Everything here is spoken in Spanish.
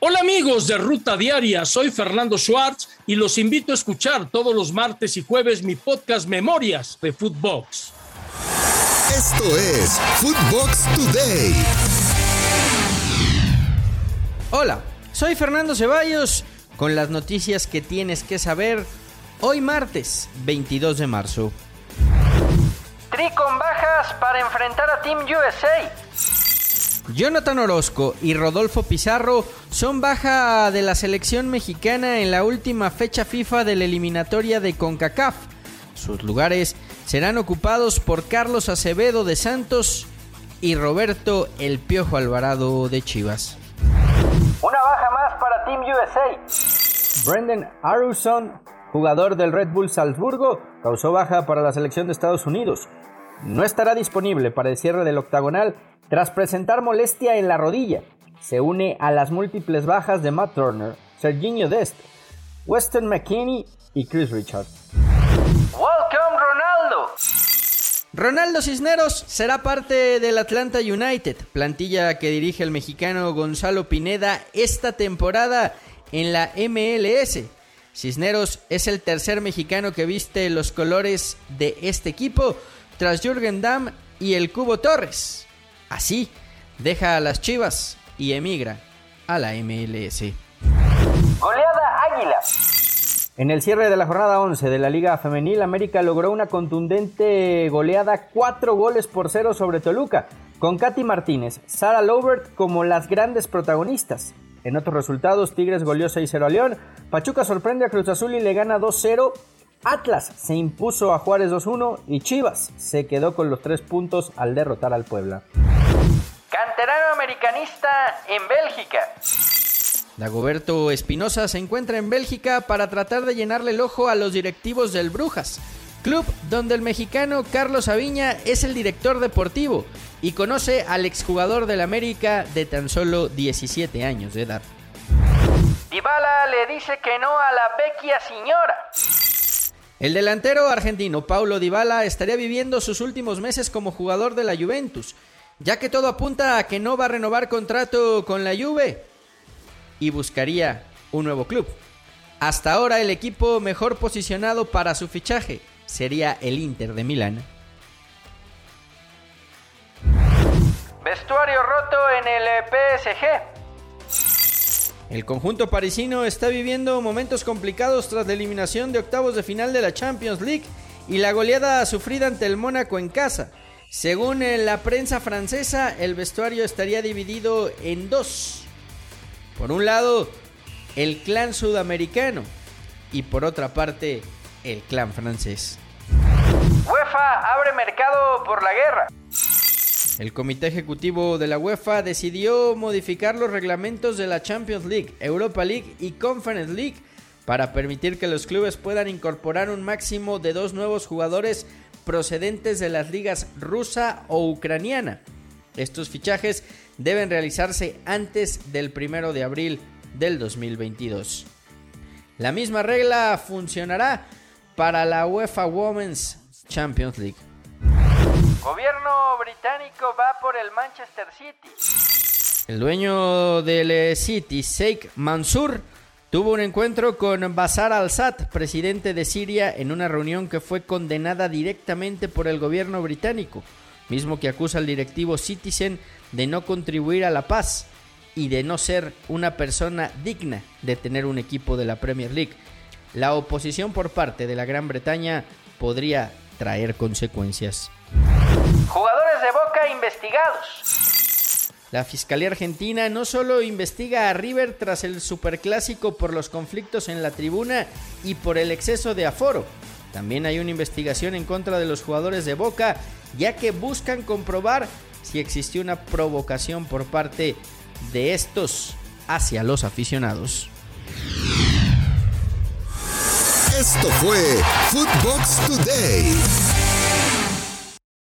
Hola amigos de Ruta Diaria, soy Fernando Schwartz y los invito a escuchar todos los martes y jueves mi podcast Memorias de Footbox. Esto es Footbox Today. Hola, soy Fernando Ceballos con las noticias que tienes que saber hoy martes 22 de marzo. Tri con bajas para enfrentar a Team USA. Jonathan Orozco y Rodolfo Pizarro son baja de la selección mexicana en la última fecha FIFA de la eliminatoria de CONCACAF. Sus lugares serán ocupados por Carlos Acevedo de Santos y Roberto El Piojo Alvarado de Chivas. Una baja más para Team USA. Brendan Aruson, jugador del Red Bull Salzburgo, causó baja para la selección de Estados Unidos. No estará disponible para el cierre del octagonal tras presentar molestia en la rodilla. Se une a las múltiples bajas de Matt Turner, Serginho Dest, Weston McKinney y Chris Richard. Welcome Ronaldo. Ronaldo Cisneros será parte del Atlanta United, plantilla que dirige el mexicano Gonzalo Pineda esta temporada en la MLS. Cisneros es el tercer mexicano que viste los colores de este equipo tras Jürgen Damm y el Cubo Torres. Así, deja a las Chivas y emigra a la MLS. Goleada Águila. En el cierre de la jornada 11 de la Liga Femenil, América logró una contundente goleada 4 goles por 0 sobre Toluca, con Katy Martínez, Sara Lobert como las grandes protagonistas. En otros resultados, Tigres goleó 6-0 a León, Pachuca sorprende a Cruz Azul y le gana 2-0, Atlas se impuso a Juárez 2-1 y Chivas se quedó con los 3 puntos al derrotar al Puebla. Canterano americanista en Bélgica. Dagoberto Espinosa se encuentra en Bélgica para tratar de llenarle el ojo a los directivos del Brujas, club donde el mexicano Carlos Aviña es el director deportivo y conoce al exjugador del América de tan solo 17 años de edad. Dybala le dice que no a la vecchia señora. El delantero argentino Paulo Dybala estaría viviendo sus últimos meses como jugador de la Juventus, ya que todo apunta a que no va a renovar contrato con la Juve y buscaría un nuevo club. Hasta ahora el equipo mejor posicionado para su fichaje sería el Inter de Milán. Vestuario roto en el PSG. El conjunto parisino está viviendo momentos complicados tras la eliminación de octavos de final de la Champions League y la goleada sufrida ante el Mónaco en casa. Según la prensa francesa, el vestuario estaría dividido en dos. Por un lado, el clan sudamericano y por otra parte, el clan francés. UEFA abre mercado por la guerra. El comité ejecutivo de la UEFA decidió modificar los reglamentos de la Champions League, Europa League y Conference League para permitir que los clubes puedan incorporar un máximo de dos nuevos jugadores procedentes de las ligas rusa o ucraniana. Estos fichajes deben realizarse antes del primero de abril del 2022. La misma regla funcionará para la UEFA Women's Champions League. Gobierno británico va por el Manchester City. El dueño del City, Sheikh Mansour, tuvo un encuentro con Bashar al-Assad, presidente de Siria, en una reunión que fue condenada directamente por el gobierno británico, mismo que acusa al directivo Citizen de no contribuir a la paz y de no ser una persona digna de tener un equipo de la Premier League. La oposición por parte de la Gran Bretaña podría traer consecuencias. Jugadores de Boca investigados. La Fiscalía Argentina no solo investiga a River tras el superclásico por los conflictos en la tribuna y por el exceso de aforo, también hay una investigación en contra de los jugadores de Boca, ya que buscan comprobar si existió una provocación por parte de estos hacia los aficionados. Esto fue Footbox Today.